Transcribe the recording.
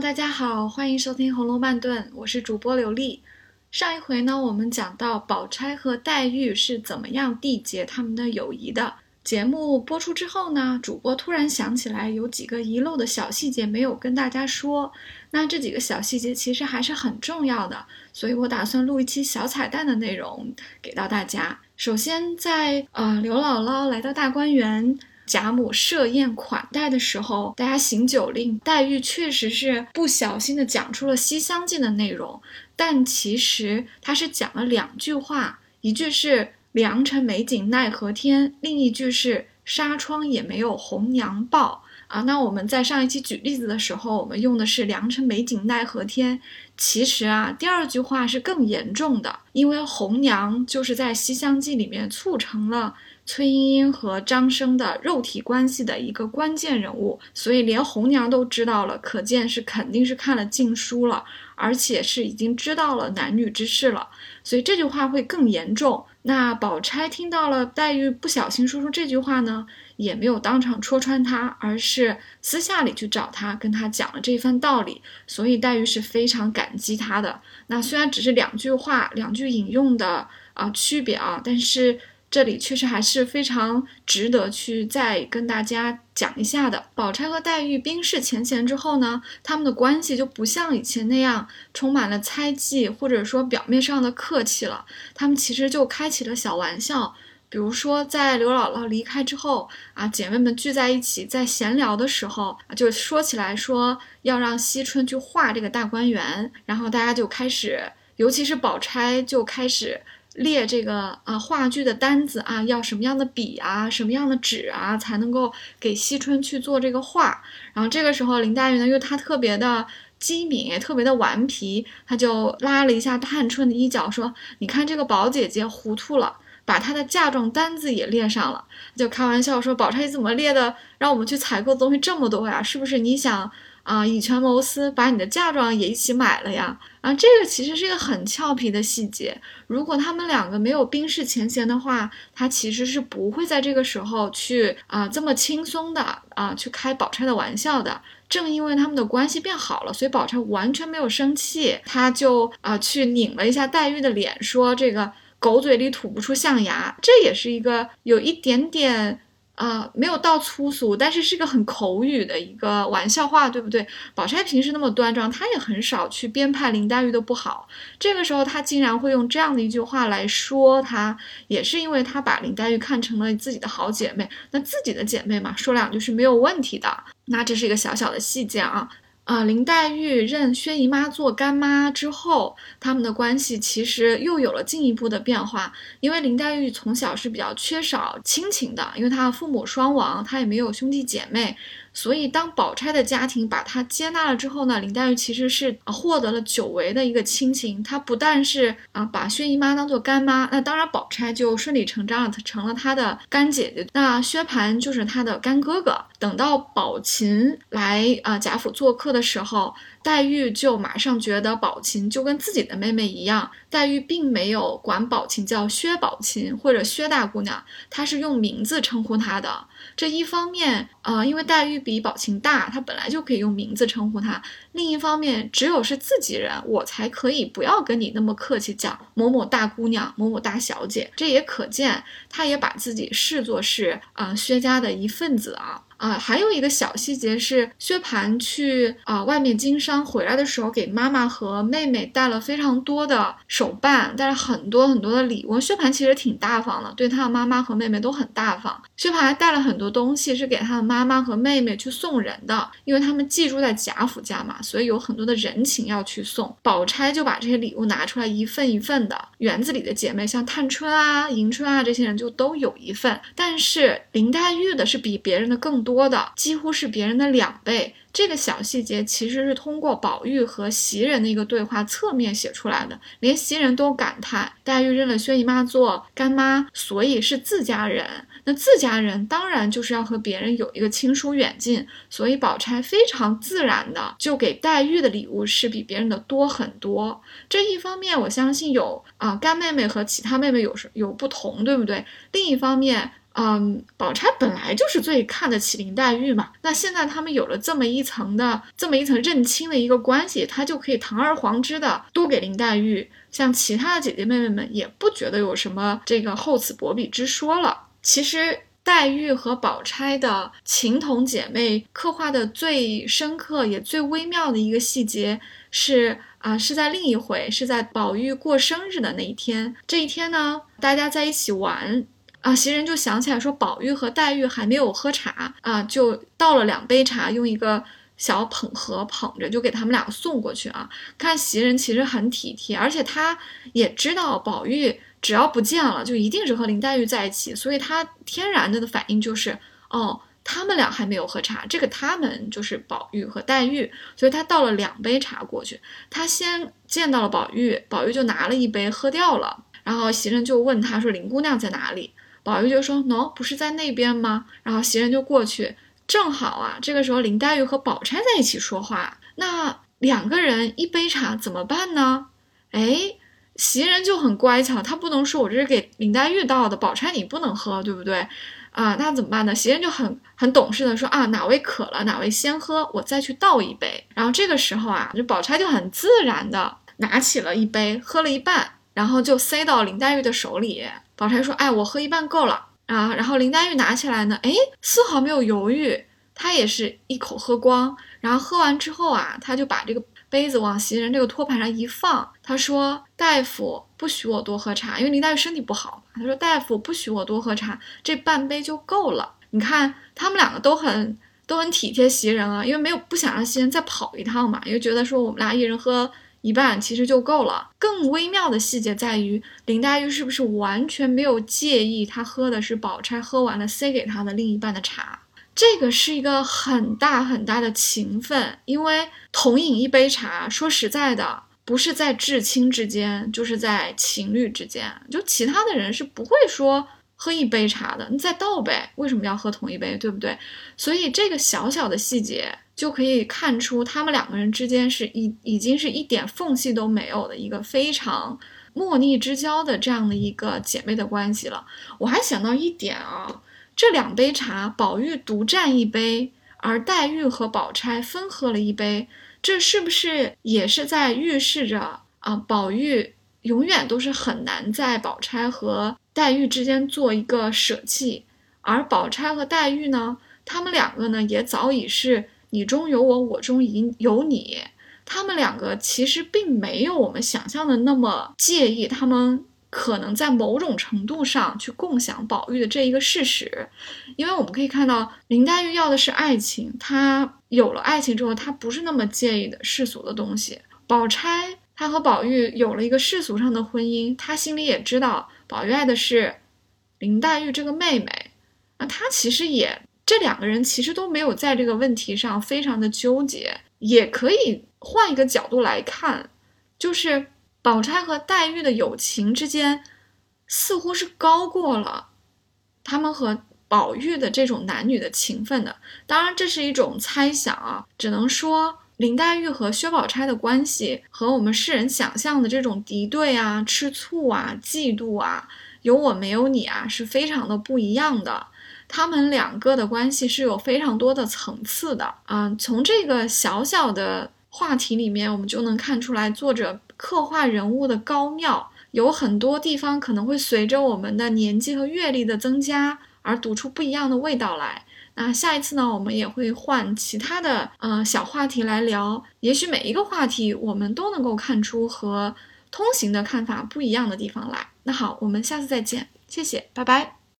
大家好，欢迎收听《红楼慢炖》，我是主播刘丽。上一回呢，我们讲到宝钗和黛玉是怎么样缔结他们的友谊的。节目播出之后呢，主播突然想起来有几个遗漏的小细节没有跟大家说。那这几个小细节其实还是很重要的，所以我打算录一期小彩蛋的内容给到大家。首先，在呃刘姥姥来到大观园。贾母设宴款待的时候，大家行酒令，黛玉确实是不小心的讲出了《西厢记》的内容，但其实她是讲了两句话，一句是“良辰美景奈何天”，另一句是“纱窗也没有红娘报”。啊，那我们在上一期举例子的时候，我们用的是“良辰美景奈何天”，其实啊，第二句话是更严重的，因为红娘就是在《西厢记》里面促成了。崔莺莺和张生的肉体关系的一个关键人物，所以连红娘都知道了，可见是肯定是看了禁书了，而且是已经知道了男女之事了，所以这句话会更严重。那宝钗听到了黛玉不小心说出这句话呢，也没有当场戳穿他，而是私下里去找他，跟他讲了这一番道理，所以黛玉是非常感激他的。那虽然只是两句话，两句引用的啊区别啊，但是。这里确实还是非常值得去再跟大家讲一下的。宝钗和黛玉冰释前嫌之后呢，他们的关系就不像以前那样充满了猜忌，或者说表面上的客气了。他们其实就开起了小玩笑，比如说在刘姥姥离开之后啊，姐妹们聚在一起在闲聊的时候，就说起来说要让惜春去画这个大观园，然后大家就开始，尤其是宝钗就开始。列这个啊话剧的单子啊，要什么样的笔啊，什么样的纸啊，才能够给惜春去做这个画？然后这个时候林黛玉呢，因为她特别的机敏，也特别的顽皮，她就拉了一下探春的衣角，说：“你看这个宝姐姐糊涂了，把她的嫁妆单子也列上了。”就开玩笑说：“宝钗你怎么列的？让我们去采购的东西这么多呀？是不是你想？”啊，以权谋私，把你的嫁妆也一起买了呀！啊，这个其实是一个很俏皮的细节。如果他们两个没有冰释前嫌的话，他其实是不会在这个时候去啊这么轻松的啊去开宝钗的玩笑的。正因为他们的关系变好了，所以宝钗完全没有生气，他就啊去拧了一下黛玉的脸，说这个狗嘴里吐不出象牙，这也是一个有一点点。啊，没有到粗俗，但是是个很口语的一个玩笑话，对不对？宝钗平时那么端庄，她也很少去编排林黛玉的不好。这个时候，她竟然会用这样的一句话来说她，也是因为她把林黛玉看成了自己的好姐妹。那自己的姐妹嘛，说两句是没有问题的。那这是一个小小的细节啊。啊，林黛玉认薛姨妈做干妈之后，他们的关系其实又有了进一步的变化。因为林黛玉从小是比较缺少亲情的，因为她父母双亡，她也没有兄弟姐妹。所以，当宝钗的家庭把她接纳了之后呢，林黛玉其实是获得了久违的一个亲情。她不但是啊把薛姨妈当做干妈，那当然宝钗就顺理成章的成了她的干姐姐。那薛蟠就是她的干哥哥。等到宝琴来啊贾府做客的时候。黛玉就马上觉得宝琴就跟自己的妹妹一样，黛玉并没有管宝琴叫薛宝琴或者薛大姑娘，她是用名字称呼她的。这一方面，啊，因为黛玉比宝琴大，她本来就可以用名字称呼她；另一方面，只有是自己人，我才可以不要跟你那么客气，讲某某大姑娘、某某大小姐。这也可见，她也把自己视作是啊薛家的一份子啊。啊，还有一个小细节是，薛蟠去啊外面经商回来的时候，给妈妈和妹妹带了非常多的手办，带了很多很多的礼物。薛蟠其实挺大方的，对他的妈妈和妹妹都很大方。薛蟠还带了很多东西，是给他的妈妈和妹妹去送人的，因为他们寄住在贾府家嘛，所以有很多的人情要去送。宝钗就把这些礼物拿出来一份一份的，园子里的姐妹像探春啊、迎春啊这些人就都有一份，但是林黛玉的是比别人的更多。多的几乎是别人的两倍，这个小细节其实是通过宝玉和袭人的一个对话侧面写出来的，连袭人都感叹黛玉认了薛姨妈做干妈，所以是自家人。那自家人当然就是要和别人有一个亲疏远近，所以宝钗非常自然的就给黛玉的礼物是比别人的多很多。这一方面，我相信有啊干妹妹和其他妹妹有有不同，对不对？另一方面。嗯，宝钗本来就是最看得起林黛玉嘛，那现在他们有了这么一层的这么一层认亲的一个关系，她就可以堂而皇之的多给林黛玉，像其他的姐姐妹妹们也不觉得有什么这个厚此薄彼之说了。其实黛玉和宝钗的情同姐妹刻画的最深刻也最微妙的一个细节是啊，是在另一回，是在宝玉过生日的那一天。这一天呢，大家在一起玩。啊，袭人就想起来说，宝玉和黛玉还没有喝茶啊，就倒了两杯茶，用一个小捧盒捧着，就给他们俩送过去啊。看袭人其实很体贴，而且他也知道宝玉只要不见了，就一定是和林黛玉在一起，所以他天然的的反应就是，哦，他们俩还没有喝茶，这个他们就是宝玉和黛玉，所以他倒了两杯茶过去。他先见到了宝玉，宝玉就拿了一杯喝掉了，然后袭人就问他说：“林姑娘在哪里？”宝玉就说：“喏，不是在那边吗？”然后袭人就过去，正好啊，这个时候林黛玉和宝钗在一起说话，那两个人一杯茶怎么办呢？哎，袭人就很乖巧，她不能说我这是给林黛玉倒的，宝钗你不能喝，对不对？啊，那怎么办呢？袭人就很很懂事的说：“啊，哪位渴了，哪位先喝，我再去倒一杯。”然后这个时候啊，就宝钗就很自然的拿起了一杯，喝了一半，然后就塞到林黛玉的手里。宝钗说：“哎，我喝一半够了啊。”然后林黛玉拿起来呢，哎，丝毫没有犹豫，她也是一口喝光。然后喝完之后啊，她就把这个杯子往袭人这个托盘上一放，她说：“大夫不许我多喝茶，因为林黛玉身体不好嘛。”她说：“大夫不许我多喝茶，这半杯就够了。”你看他们两个都很都很体贴袭人啊，因为没有不想让袭人再跑一趟嘛，因为觉得说我们俩一人喝。一半其实就够了。更微妙的细节在于，林黛玉是不是完全没有介意她喝的是宝钗喝完了塞给她的另一半的茶？这个是一个很大很大的情分，因为同饮一杯茶，说实在的，不是在至亲之间，就是在情侣之间，就其他的人是不会说喝一杯茶的，你再倒呗，为什么要喝同一杯，对不对？所以这个小小的细节。就可以看出他们两个人之间是已已经是一点缝隙都没有的一个非常莫逆之交的这样的一个姐妹的关系了。我还想到一点啊，这两杯茶，宝玉独占一杯，而黛玉和宝钗分喝了一杯，这是不是也是在预示着啊？宝玉永远都是很难在宝钗和黛玉之间做一个舍弃，而宝钗和黛玉呢，他们两个呢也早已是。你中有我，我中已有你，他们两个其实并没有我们想象的那么介意，他们可能在某种程度上去共享宝玉的这一个事实，因为我们可以看到林黛玉要的是爱情，她有了爱情之后，她不是那么介意的世俗的东西。宝钗她和宝玉有了一个世俗上的婚姻，她心里也知道宝玉爱的是林黛玉这个妹妹，那她其实也。这两个人其实都没有在这个问题上非常的纠结，也可以换一个角度来看，就是宝钗和黛玉的友情之间，似乎是高过了他们和宝玉的这种男女的情分的。当然，这是一种猜想啊，只能说林黛玉和薛宝钗的关系和我们世人想象的这种敌对啊、吃醋啊、嫉妒啊、有我没有你啊，是非常的不一样的。他们两个的关系是有非常多的层次的啊，从这个小小的话题里面，我们就能看出来作者刻画人物的高妙。有很多地方可能会随着我们的年纪和阅历的增加而读出不一样的味道来。那下一次呢，我们也会换其他的呃小话题来聊，也许每一个话题我们都能够看出和通行的看法不一样的地方来。那好，我们下次再见，谢谢，拜拜。